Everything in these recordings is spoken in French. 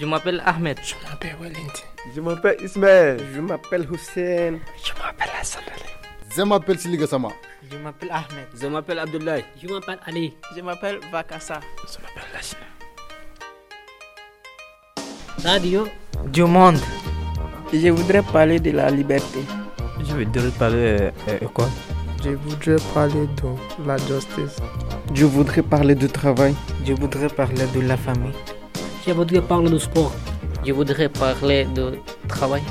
Je m'appelle Ahmed. Je m'appelle Wellington. Je m'appelle Ismaël. Je m'appelle Hussein. Je m'appelle Hassan Je m'appelle Siliga Sama. Je m'appelle Ahmed. Je m'appelle Abdoulaye. Je m'appelle Ali. Je m'appelle Vakassa. Je m'appelle Lachina. Radio du monde. Je voudrais parler de la liberté. Je voudrais parler euh, quoi Je voudrais parler de la justice. Je voudrais parler du travail. Je voudrais parler de la famille. Je voudrais parler du sport. Je voudrais parler de travail.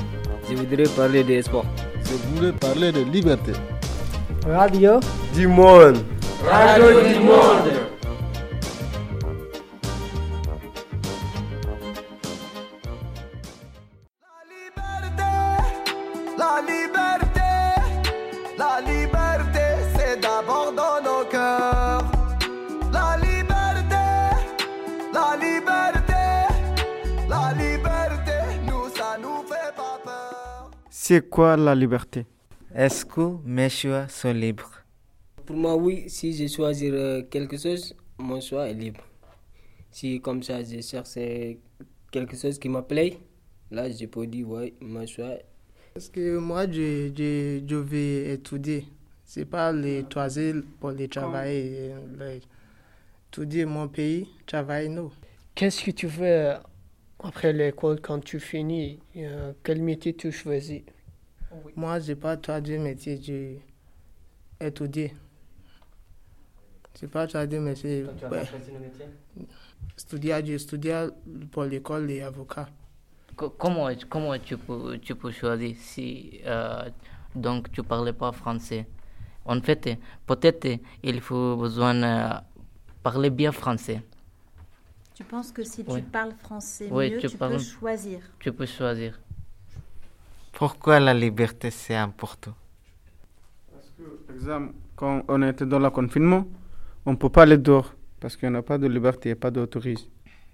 Je voudrais parler des sports. Je voudrais parler de liberté. Radio du monde. Radio du monde. C'est quoi la liberté? Est-ce que mes choix sont libres? Pour moi, oui. Si je choisis quelque chose, mon choix est libre. Si comme ça, je cherche quelque chose qui me plaît, là, je peux dire, oui, mon choix parce que moi, je, je, je vais étudier. C'est pas les choisir pour les travailler. Les, étudier mon pays, travailler nous. Qu'est-ce que tu fais après l'école quand tu finis euh, Quel métier tu choisis? Moi, je n'ai pas choisi métier, j'ai étudié. Je n'ai pas choisi métier. Tu as ouais. choisi le métier? Studier, j'ai étudié pour l'école des avocats comment, comment tu, peux, tu peux choisir si euh, donc tu ne parlais pas français? En fait, peut-être il faut besoin de parler bien français. Tu penses que si oui. tu parles français oui, mieux, tu, tu parles, peux choisir Tu peux choisir. Pourquoi la liberté c'est important? Parce que, par exemple, quand on était dans le confinement, on ne peut pas aller dehors parce qu'il n'y a pas de liberté, il n'y a pas d'autorisme.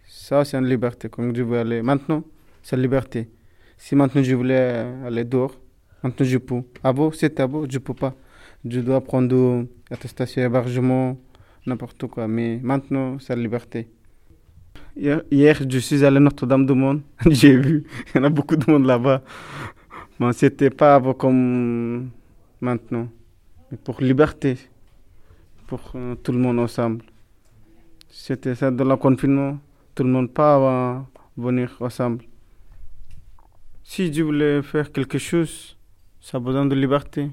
Ça, c'est une liberté. Comme je veux aller maintenant, c'est la liberté. Si maintenant je voulais aller dehors, maintenant je peux. Ah bon, c'est à bon, je peux pas. Je dois prendre attestation hébergement, n'importe quoi. Mais maintenant, c'est la liberté. Hier, je suis allé à Notre-Dame-du-Monde. J'ai vu, il y en a beaucoup de monde là-bas. Bon, c'était pas comme maintenant. Mais pour liberté, pour euh, tout le monde ensemble. C'était ça dans le confinement. Tout le monde pas va venir ensemble. Si je voulais faire quelque chose, ça a besoin de liberté.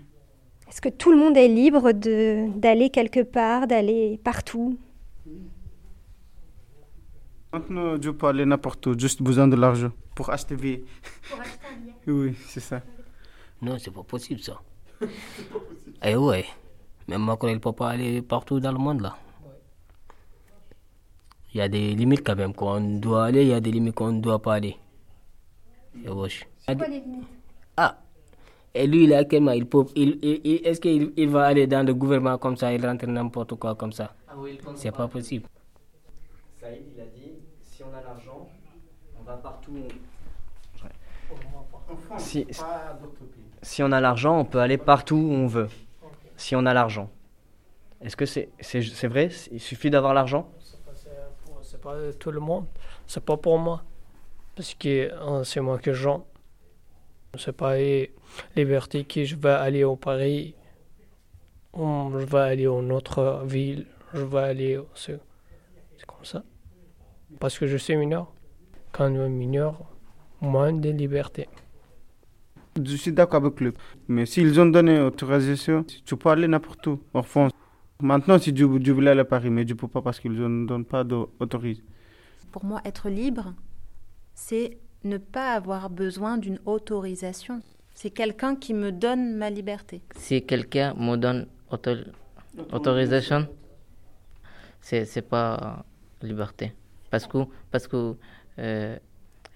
Est-ce que tout le monde est libre d'aller quelque part, d'aller partout? Maintenant, je peux aller n'importe où, juste besoin de l'argent pour acheter billet. Pour acheter un billet Oui, c'est ça. Non, c'est pas possible ça. Eh ouais, même Macron, il ne peut pas aller partout dans le monde là. Il y a des limites quand même. Quand on doit aller, il y a des limites qu'on ne doit pas aller. C'est quoi les limites? Ah, et lui, actuellement, il peut, il, il, est-ce qu'il il va aller dans le gouvernement comme ça, il rentre n'importe quoi comme ça? Ah oui, C'est pas possible. Saïd, il a dit, si on a l'argent, on va partout. Si, si on a l'argent, on peut aller partout où on veut. Si on a l'argent. Est-ce que c'est c'est vrai? Il suffit d'avoir l'argent? C'est pas tout le monde. C'est pas pour moi parce que c'est moi que j'en. C'est pas liberté que je vais aller au Paris, je vais aller à une autre ville, je vais aller. C'est comme ça. Parce que je suis mineur. Quand on est mineur, moins de liberté. Je suis d'accord avec lui. Mais s'ils ont donné autorisation, tu peux aller n'importe où, en France. Maintenant, si tu, tu voulais aller à Paris, mais je ne peux pas parce qu'ils ne donnent pas d'autorisation. Pour moi, être libre, c'est ne pas avoir besoin d'une autorisation. C'est quelqu'un qui me donne ma liberté. Si quelqu'un me donne auto autorisation, c'est c'est pas liberté. Parce que parce que euh,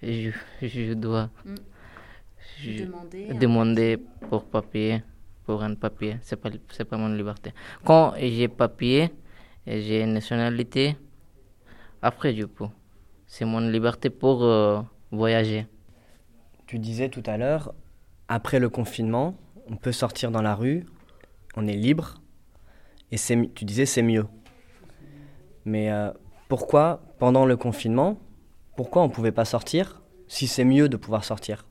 je, je dois mm. je demander, demander pour papier pour un papier. C'est pas c'est pas mon liberté. Quand j'ai papier, j'ai nationalité, après je peux c'est mon liberté pour euh, voyager. Tu disais tout à l'heure, après le confinement, on peut sortir dans la rue, on est libre, et tu disais c'est mieux. Mais euh, pourquoi, pendant le confinement, Pourquoi on ne pouvait pas sortir si c'est mieux de pouvoir sortir?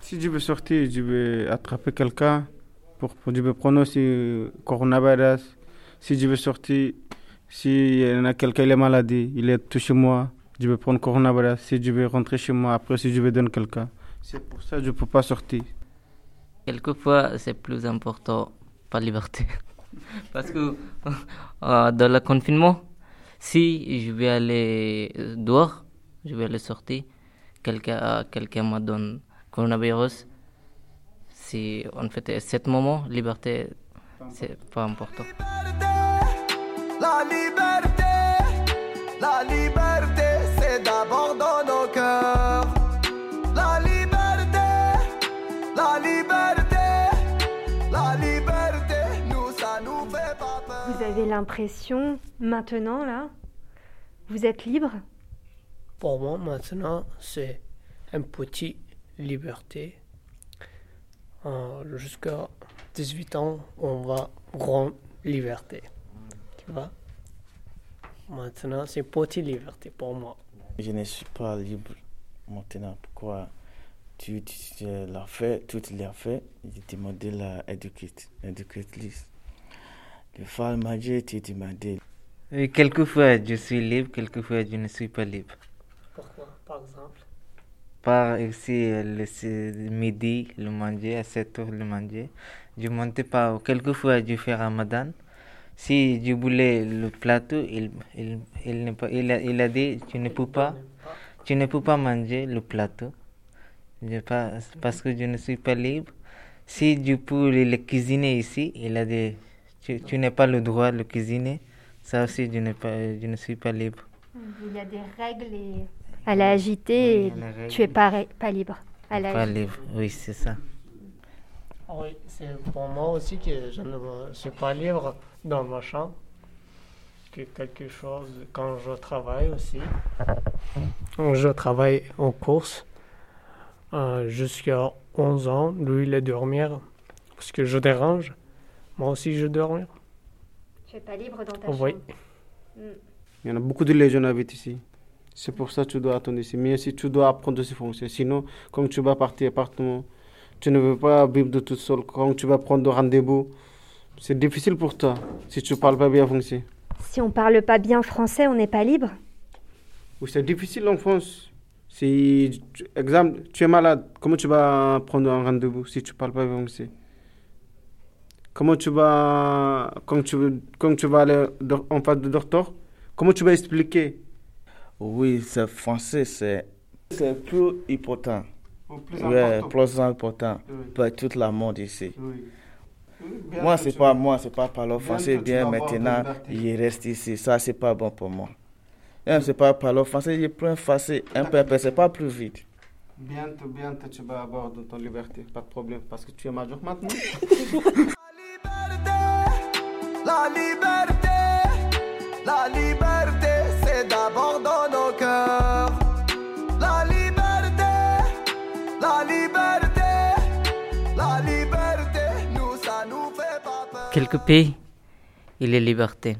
Si je veux sortir, je veux attraper quelqu'un, pour, pour, je veux prendre aussi coronavirus. Si je veux sortir, si y en a quelqu'un qui est malade, il est tout chez moi, je vais prendre coronavirus. Si je veux rentrer chez moi, après si je vais donner quelqu'un. C'est pour ça que je ne peux pas sortir. Quelquefois, c'est plus important la liberté. Parce que euh, dans le confinement, si je vais aller dehors, je vais aller sortir, quelqu'un quelqu'un me donne coronavirus, si on fait cet moment, liberté, c'est pas important. La liberté, la liberté, l'impression, maintenant là, vous êtes libre? Pour moi, maintenant, c'est une petite liberté. Euh, Jusqu'à 18 ans, on va grande liberté. Tu vois? Maintenant, c'est petite liberté pour moi. Je ne suis pas libre maintenant. Pourquoi tu, tu l'as fait, tout l'as fait? J'ai demandé la éducatrice. Le fall m'a dit, tu demandé. Oui, quelquefois je suis libre, quelquefois je ne suis pas libre. Pourquoi, par exemple? Par ici, le midi, le manger, à 7 heures, le manger. Je montais pas. Quelquefois, je fais ramadan. Si je voulais le plateau, il, il, il, pas, il, a, il a dit tu ne peux pas, tu ne peux pas manger le plateau. Je pas, parce que je ne suis pas libre. Si je peux le cuisiner ici, il a dit tu, tu n'as pas le droit de le cuisiner. Ça aussi, je, pas, je ne suis pas libre. Il y a des règles et à la agiter, Oui, tu es pas, pas libre. À la Pas libre, oui, c'est ça. Oui, c'est pour moi aussi que je ne suis pas libre dans ma chambre. Que quelque chose, quand je travaille aussi, je travaille en course euh, jusqu'à 11 ans. Lui, il est dormir parce que je dérange. Moi aussi, je dors. Tu es pas libre dans ta Oui. chambre. Mm. Il y en a beaucoup de légions habitent ici. C'est pour ça que tu dois attendre ici. Mais si tu dois apprendre ces fonctions. Sinon, quand tu vas partir appartement, tu ne veux pas vivre de toute seule. Quand tu vas prendre rendez-vous, c'est difficile pour toi si tu ne parles pas bien français. Si on parle pas bien français, on n'est pas libre. Oui, c'est difficile en France. Si, exemple, tu es malade, comment tu vas prendre un rendez-vous si tu ne parles pas bien français? Comment tu vas, quand tu, veux- quand tu vas aller en face du docteur, comment tu vas expliquer? Oui, c'est français, c'est c'est plus important. plus ouais, important. plus important Oui. pour tout le monde ici. Oui. Bien Moi, c'est pas moi, c'est pas parler français bien maintenant. Je reste ici, ça c'est pas bon pour moi. Hein, c'est pas parler français, je prends français un peu, un peu, c'est pas plus vite. Bientôt, bientôt, tu vas avoir de ton liberté, pas de problème, parce que tu es majeur maintenant. La liberté, la liberté, c'est d'abord dans nos cœurs. La liberté, la liberté, la liberté, nous ça nous fait pas peur. Quelques pays, il a liberté.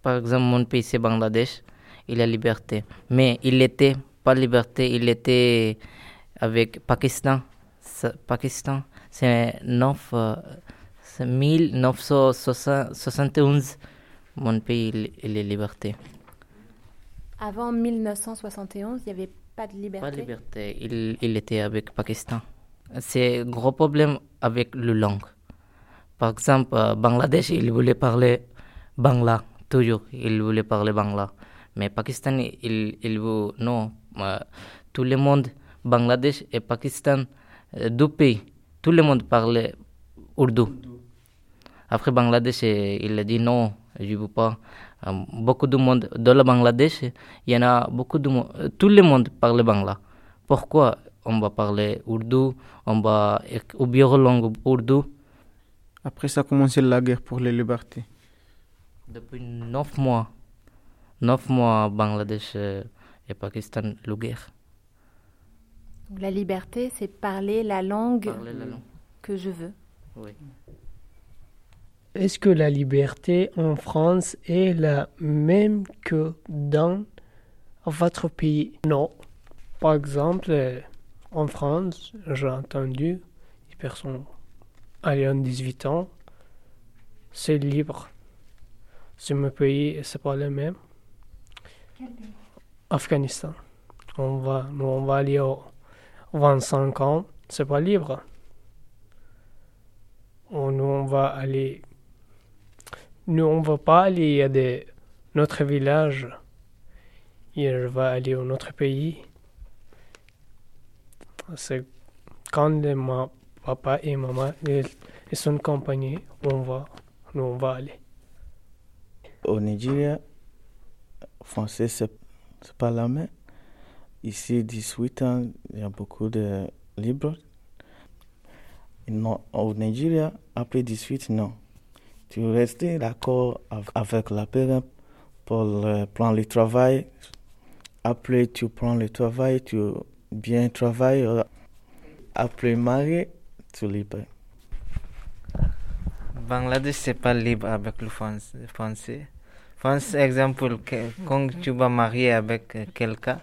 Par exemple, mon pays, c'est Bangladesh, il a liberté. Mais il était pas liberté, il était avec Pakistan. Pakistan, c'est 9, c'est 1971. Mon pays, il, il est liberté. Avant 1971, il n'y avait pas de liberté? Pas liberté, il, il était avec Pakistan. C'est un gros problème avec le langue. Par exemple, euh, Bangladesh, il voulait parler Bangla, toujours, il voulait parler Bangla. Mais Pakistan, il, il veut, non, euh, tout le monde, Bangladesh et Pakistan, euh, deux pays, tout le monde parlait Urdu. Après Bangladesh, il a dit non, je ne veux pas. Euh, beaucoup de monde, dans le Bangladesh, il y en a beaucoup de monde, tout le monde parle Bangla. Pourquoi on va parler Urdu, on va oublier la langue Urdu? Après, ça a commencé la guerre pour les libertés. Depuis neuf mois, neuf mois, Bangladesh euh, et Pakistan, la guerre. La liberté, c'est parler la langue Parler la langue. que je veux. Oui. Est-ce que la liberté en France est la même que dans votre pays? Non. Par exemple, euh, en France, j'ai entendu des personnes ayant 18 ans, c'est libre. C'est mon pays, c'est pas le même. Afghanistan. On va, nous, on va aller au 25 ans, c'est pas libre. On, on va aller. Nous, on va pas aller à des, notre village. Il va aller à notre pays. C'est quand les ma, papa et maman ils, ils sont accompagnés, on va, nous, on va aller. Au Nigeria, français, c'est pas la même. Ici, 18 ans, il y a beaucoup de libres. Non, au Nigeria, après 18, non. Tu restes d'accord av- avec la parent pour prendre le travail. Après, tu prends le travail, tu bien travailles. Après marié, tu libre. Bangladesh, c'est pas libre avec le français. France, exemple, quand tu vas marier avec quelqu'un,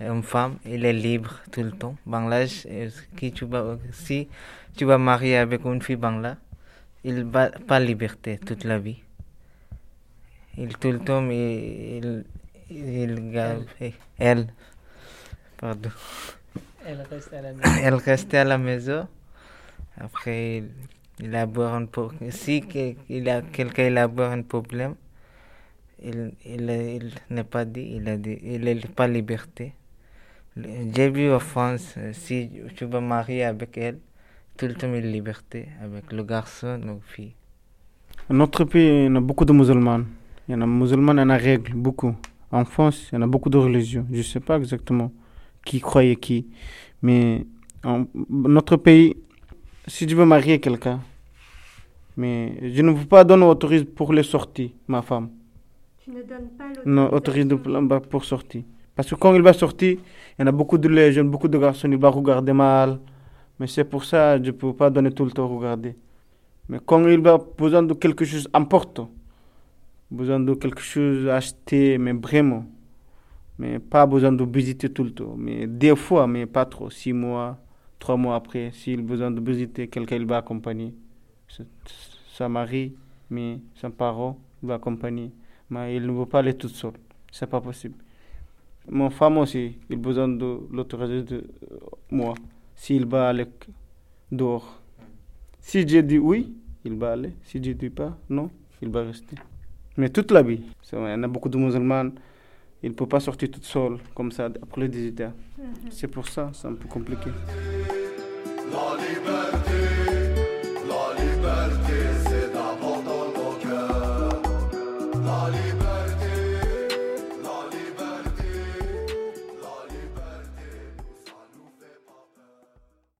une femme, il est libre tout le temps. Bangladesh, qui tu vas, si tu vas marier avec une fille bangla, il va pas liberté toute la vie. Il tout le temps, il, il, il garde- eh, elle, pardon. Elle reste à la maison. Elle restait à la maison. Après, il, il a un peu. Si il a quelqu'un il a un problème, il, il, il n'a pas dit, il a dit, il n'est pas liberté. J'ai vu en France, euh, si tu vas marier avec elle, tout le temps est liberté avec le garçon ou fille. Dans notre pays, il y en a beaucoup de musulmans. Il y en a musulmans, il y en a règles, beaucoup. En France, il y en a beaucoup de religions. Je ne sais pas exactement qui croyait qui. Mais en notre pays, si tu veux marier quelqu'un, mais je ne veux pas donner autorise pour les sorties, ma femme. Tu ne donnes pas Non, autorise pour sortir. Parce que quand il va sortir, il y en a beaucoup de les jeunes, beaucoup de garçons, il va regarder mal. Mais c'est pour ça je ne peux pas donner tout le temps regarder. Mais quand il va besoin de quelque chose important, besoin de quelque chose à acheter, mais vraiment, mais pas besoin de visiter tout le temps, mais des fois, mais pas trop, six mois, trois mois après, s'il a besoin de visiter quelqu'un, il va accompagner. Sa- mari, son parent, il va accompagner. Mais il ne veut pas aller toute seule, c'est pas possible. Mon femme aussi, il a besoin de l'autorisation de euh, moi, s'il va aller dehors. Si j'ai dit oui, il va aller. Si je dis pas, non, il va rester. Mais toute la vie. Il y en a beaucoup de musulmans. Il ne peut pas sortir toute seule comme ça après le 18 heures. Mhm. C'est pour ça, c'est un peu compliqué. La liberté